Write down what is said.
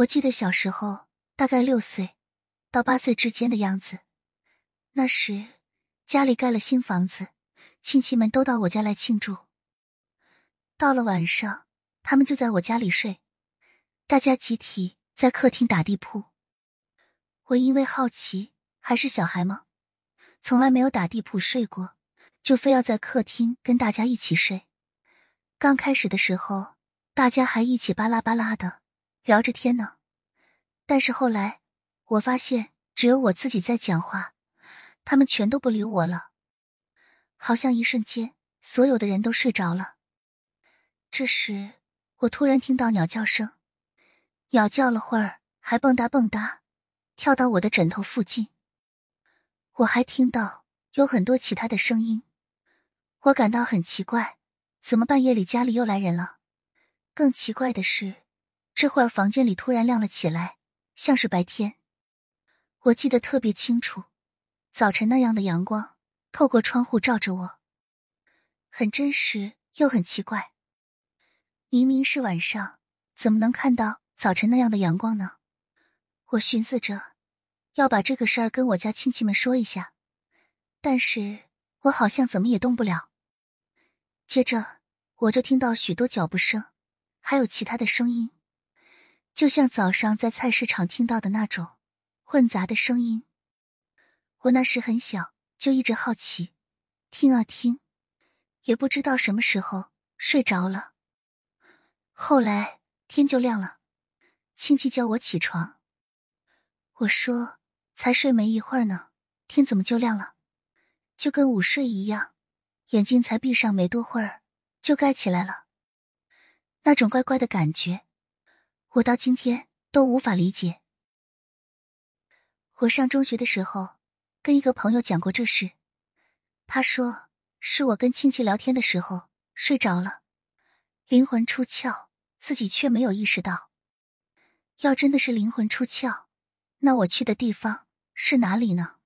我记得小时候大概六岁到八岁之间的样子，那时家里盖了新房子，亲戚们都到我家来庆祝。到了晚上，他们就在我家里睡，大家集体在客厅打地铺。我因为好奇，还是小孩吗？从来没有打地铺睡过，就非要在客厅跟大家一起睡。刚开始的时候，大家还一起巴拉巴拉的聊着天呢。但是后来，我发现只有我自己在讲话，他们全都不理我了。好像一瞬间，所有的人都睡着了。这时，我突然听到鸟叫声，鸟叫了会儿，还蹦哒蹦哒，跳到我的枕头附近。我还听到有很多其他的声音，我感到很奇怪，怎么半夜里家里又来人了？更奇怪的是，这会儿房间里突然亮了起来，像是白天。我记得特别清楚，早晨那样的阳光透过窗户照着我，很真实又很奇怪。明明是晚上，怎么能看到早晨那样的阳光呢？我寻思着要把这个事儿跟我家亲戚们说一下，但是我好像怎么也动不了。接着我就听到许多脚步声，还有其他的声音，就像早上在菜市场听到的那种混杂的声音。我那时很小，就一直好奇，听啊听，也不知道什么时候睡着了。后来天就亮了，亲戚叫我起床。我说：“才睡没一会儿呢，天怎么就亮了？就跟午睡一样，眼睛才闭上没多会儿就盖起来了。那种怪怪的感觉，我到今天都无法理解。”我上中学的时候，跟一个朋友讲过这事，他说是我跟亲戚聊天的时候睡着了，灵魂出窍。自己却没有意识到，要真的是灵魂出窍，那我去的地方是哪里呢？